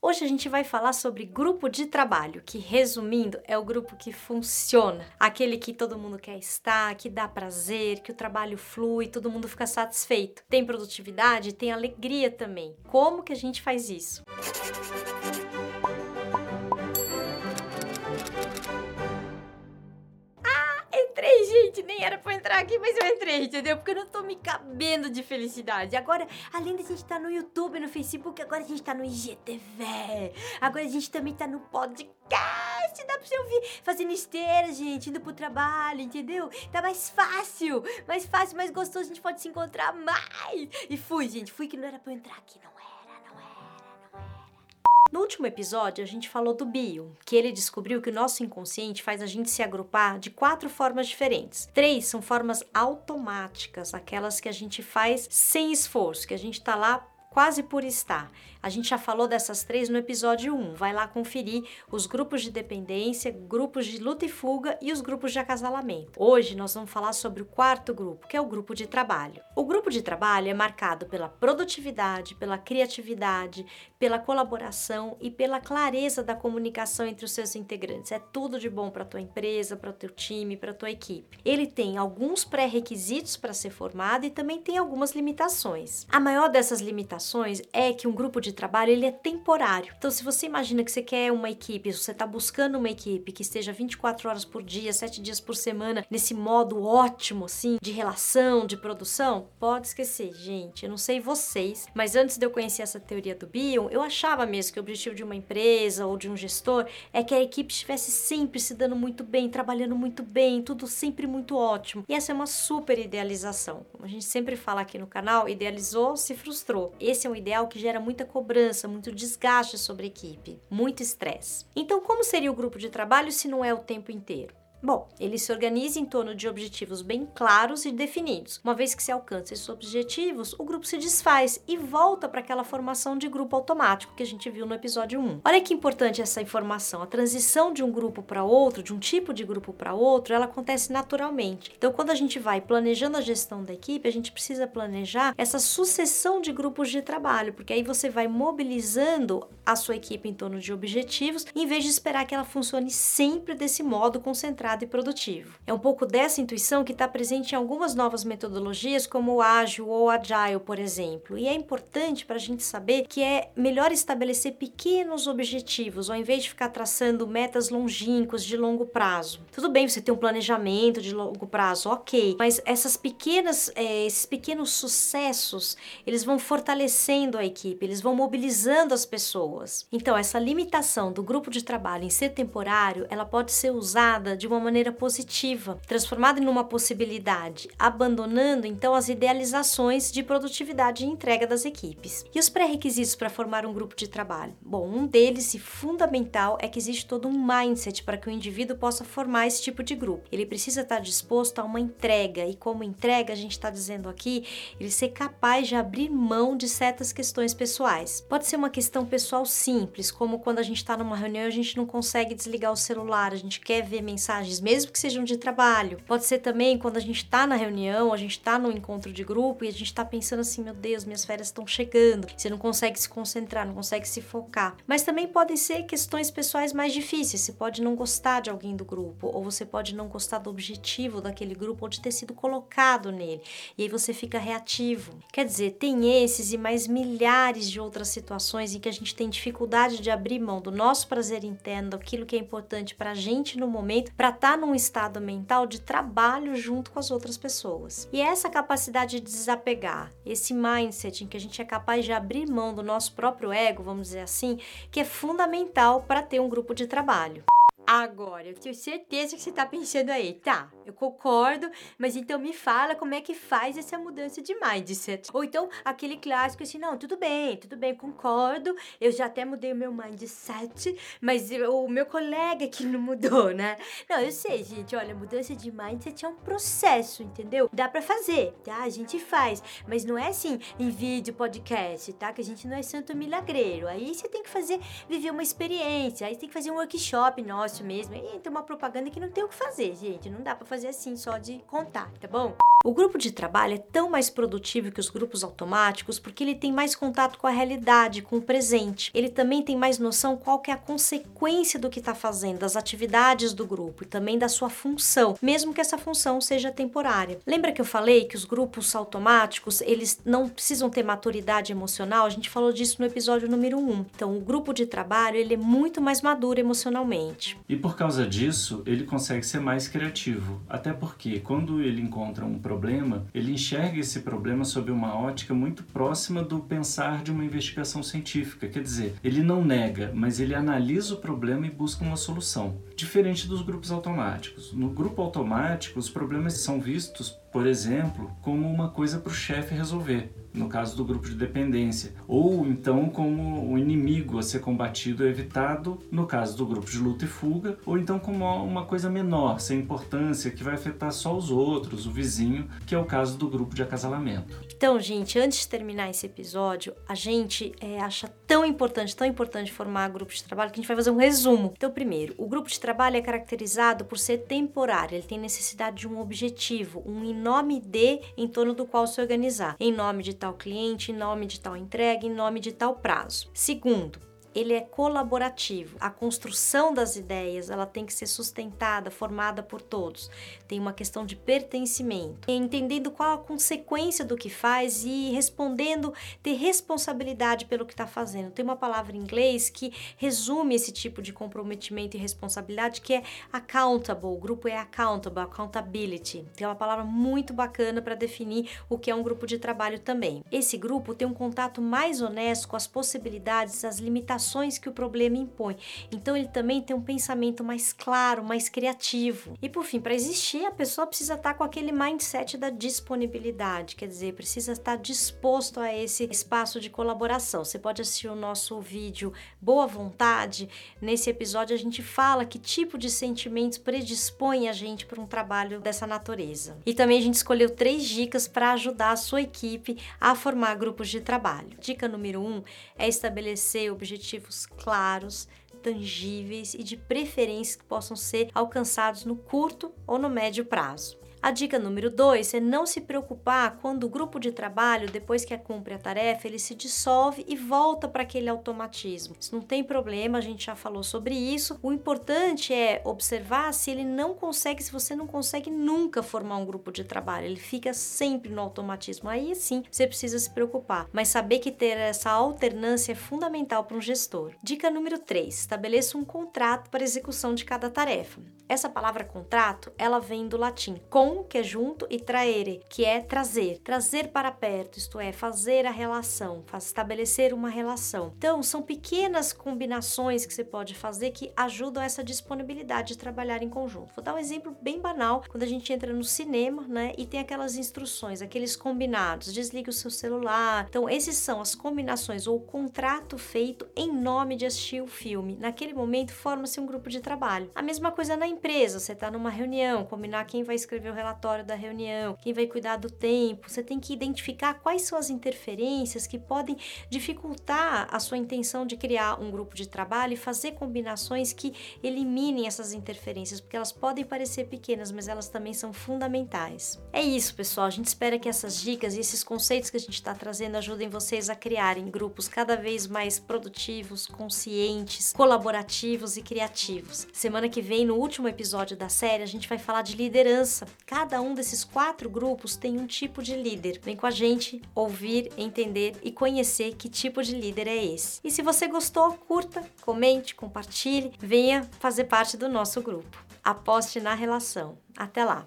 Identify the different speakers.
Speaker 1: Hoje a gente vai falar sobre grupo de trabalho, que resumindo é o grupo que funciona, aquele que todo mundo quer estar, que dá prazer, que o trabalho flui, todo mundo fica satisfeito. Tem produtividade, tem alegria também. Como que a gente faz isso? entrei, Nem era pra entrar aqui, mas eu entrei, entendeu? Porque eu não tô me cabendo de felicidade. Agora, além da gente estar tá no YouTube, no Facebook, agora a gente tá no IGTV. Agora a gente também tá no podcast. Dá pra você ouvir fazendo esteira, gente, indo pro trabalho, entendeu? Tá mais fácil, mais fácil, mais gostoso. A gente pode se encontrar mais. E fui, gente. Fui que não era pra eu entrar aqui, não. No último episódio, a gente falou do bio, que ele descobriu que o nosso inconsciente faz a gente se agrupar de quatro formas diferentes. Três são formas automáticas, aquelas que a gente faz sem esforço, que a gente tá lá quase por estar. A gente já falou dessas três no episódio 1. Vai lá conferir os grupos de dependência, grupos de luta e fuga e os grupos de acasalamento. Hoje nós vamos falar sobre o quarto grupo, que é o grupo de trabalho. O grupo de trabalho é marcado pela produtividade, pela criatividade, pela colaboração e pela clareza da comunicação entre os seus integrantes. É tudo de bom para tua empresa, para teu time, para tua equipe. Ele tem alguns pré-requisitos para ser formado e também tem algumas limitações. A maior dessas limitações é que um grupo de trabalho ele é temporário. Então, se você imagina que você quer uma equipe, você está buscando uma equipe que esteja 24 horas por dia, 7 dias por semana, nesse modo ótimo, assim, de relação, de produção, pode esquecer, gente. Eu não sei vocês, mas antes de eu conhecer essa teoria do Bion, eu achava mesmo que o objetivo de uma empresa ou de um gestor é que a equipe estivesse sempre se dando muito bem, trabalhando muito bem, tudo sempre muito ótimo. E essa é uma super idealização. Como a gente sempre fala aqui no canal, idealizou, se frustrou. Esse é um ideal que gera muita cobrança, muito desgaste sobre a equipe, muito estresse. Então, como seria o grupo de trabalho se não é o tempo inteiro? Bom, ele se organiza em torno de objetivos bem claros e definidos. Uma vez que se alcança esses objetivos, o grupo se desfaz e volta para aquela formação de grupo automático que a gente viu no episódio 1. Olha que importante essa informação. A transição de um grupo para outro, de um tipo de grupo para outro, ela acontece naturalmente. Então, quando a gente vai planejando a gestão da equipe, a gente precisa planejar essa sucessão de grupos de trabalho, porque aí você vai mobilizando a sua equipe em torno de objetivos, em vez de esperar que ela funcione sempre desse modo concentrado e produtivo. É um pouco dessa intuição que está presente em algumas novas metodologias, como o ágil ou agile, por exemplo. E é importante para a gente saber que é melhor estabelecer pequenos objetivos, ao invés de ficar traçando metas longínquas de longo prazo. Tudo bem você ter um planejamento de longo prazo, ok, mas essas pequenas, é, esses pequenos sucessos, eles vão fortalecendo a equipe, eles vão mobilizando as pessoas. Então, essa limitação do grupo de trabalho em ser temporário, ela pode ser usada de uma uma maneira positiva, transformada em uma possibilidade, abandonando então as idealizações de produtividade e entrega das equipes. E os pré-requisitos para formar um grupo de trabalho? Bom, um deles e fundamental é que existe todo um mindset para que o indivíduo possa formar esse tipo de grupo. Ele precisa estar disposto a uma entrega, e como entrega, a gente está dizendo aqui, ele ser capaz de abrir mão de certas questões pessoais. Pode ser uma questão pessoal simples, como quando a gente está numa reunião e a gente não consegue desligar o celular, a gente quer ver mensagens mensagens, mesmo que sejam de trabalho. Pode ser também quando a gente está na reunião, a gente está no encontro de grupo e a gente está pensando assim: meu Deus, minhas férias estão chegando. Você não consegue se concentrar, não consegue se focar. Mas também podem ser questões pessoais mais difíceis. Você pode não gostar de alguém do grupo, ou você pode não gostar do objetivo daquele grupo ou de ter sido colocado nele. E aí você fica reativo. Quer dizer, tem esses e mais milhares de outras situações em que a gente tem dificuldade de abrir mão do nosso prazer interno, daquilo que é importante para a gente no momento, para estar tá num estado mental de trabalho junto com as outras pessoas. E essa capacidade de desapegar, esse mindset em que a gente é capaz de abrir mão do nosso próprio ego, vamos dizer assim, que é fundamental para ter um grupo de trabalho. Agora, eu tenho certeza que você tá pensando aí, tá? Eu concordo, mas então me fala como é que faz essa mudança de mindset. Ou então aquele clássico assim, não, tudo bem, tudo bem, concordo, eu já até mudei o meu mindset, mas o meu colega que não mudou, né? Não, eu sei, gente, olha, mudança de mindset é um processo, entendeu? Dá pra fazer, tá? A gente faz, mas não é assim em vídeo, podcast, tá? Que a gente não é santo milagreiro. Aí você tem que fazer, viver uma experiência, aí tem que fazer um workshop nosso mesmo. E tem uma propaganda que não tem o que fazer, gente. Não dá para fazer assim só de contar, tá bom? O grupo de trabalho é tão mais produtivo que os grupos automáticos porque ele tem mais contato com a realidade, com o presente. Ele também tem mais noção qual que é a consequência do que está fazendo, das atividades do grupo e também da sua função, mesmo que essa função seja temporária. Lembra que eu falei que os grupos automáticos eles não precisam ter maturidade emocional? A gente falou disso no episódio número 1. Então, o grupo de trabalho ele é muito mais maduro emocionalmente.
Speaker 2: E por causa disso, ele consegue ser mais criativo. Até porque quando ele encontra um problema, ele enxerga esse problema sob uma ótica muito próxima do pensar de uma investigação científica. Quer dizer, ele não nega, mas ele analisa o problema e busca uma solução. Diferente dos grupos automáticos. No grupo automático, os problemas são vistos, por exemplo, como uma coisa para o chefe resolver no caso do grupo de dependência, ou então como um inimigo a ser combatido e evitado, no caso do grupo de luta e fuga, ou então como uma coisa menor, sem importância, que vai afetar só os outros, o vizinho, que é o caso do grupo de acasalamento.
Speaker 1: Então, gente, antes de terminar esse episódio, a gente é, acha tão importante, tão importante formar grupos de trabalho que a gente vai fazer um resumo. Então, primeiro, o grupo de trabalho é caracterizado por ser temporário, ele tem necessidade de um objetivo, um em nome de em torno do qual se organizar, em nome de tal cliente, em nome de tal entrega, em nome de tal prazo. Segundo, ele é colaborativo. A construção das ideias, ela tem que ser sustentada, formada por todos. Tem uma questão de pertencimento, entendendo qual a consequência do que faz e respondendo, ter responsabilidade pelo que está fazendo. Tem uma palavra em inglês que resume esse tipo de comprometimento e responsabilidade que é accountable. O grupo é accountable, accountability. Tem uma palavra muito bacana para definir o que é um grupo de trabalho também. Esse grupo tem um contato mais honesto com as possibilidades, as limitações limitações que o problema impõe. Então ele também tem um pensamento mais claro, mais criativo. E por fim, para existir, a pessoa precisa estar com aquele mindset da disponibilidade, quer dizer, precisa estar disposto a esse espaço de colaboração. Você pode assistir o nosso vídeo Boa Vontade. Nesse episódio a gente fala que tipo de sentimentos predispõe a gente para um trabalho dessa natureza. E também a gente escolheu três dicas para ajudar a sua equipe a formar grupos de trabalho. Dica número um é estabelecer objetivos objetivos claros, tangíveis e de preferência que possam ser alcançados no curto ou no médio prazo. A dica número 2 é não se preocupar quando o grupo de trabalho, depois que cumpre a tarefa, ele se dissolve e volta para aquele automatismo. Isso não tem problema, a gente já falou sobre isso. O importante é observar se ele não consegue, se você não consegue nunca formar um grupo de trabalho, ele fica sempre no automatismo. Aí sim, você precisa se preocupar, mas saber que ter essa alternância é fundamental para um gestor. Dica número 3: estabeleça um contrato para execução de cada tarefa. Essa palavra contrato, ela vem do latim com, que é junto, e traere, que é trazer, trazer para perto, isto é, fazer a relação, estabelecer uma relação. Então, são pequenas combinações que você pode fazer que ajudam essa disponibilidade de trabalhar em conjunto. Vou dar um exemplo bem banal, quando a gente entra no cinema, né, e tem aquelas instruções, aqueles combinados, desligue o seu celular. Então, esses são as combinações ou o contrato feito em nome de assistir o filme. Naquele momento, forma-se um grupo de trabalho. A mesma coisa na empresa, você está numa reunião, combinar quem vai escrever o relatório da reunião, quem vai cuidar do tempo, você tem que identificar quais são as interferências que podem dificultar a sua intenção de criar um grupo de trabalho e fazer combinações que eliminem essas interferências, porque elas podem parecer pequenas, mas elas também são fundamentais. É isso, pessoal. A gente espera que essas dicas e esses conceitos que a gente está trazendo ajudem vocês a criarem grupos cada vez mais produtivos, conscientes, colaborativos e criativos. Semana que vem, no último episódio da série, a gente vai falar de liderança. Cada um desses quatro grupos tem um tipo de líder. Vem com a gente ouvir, entender e conhecer que tipo de líder é esse. E se você gostou, curta, comente, compartilhe, venha fazer parte do nosso grupo. Aposte na relação. Até lá!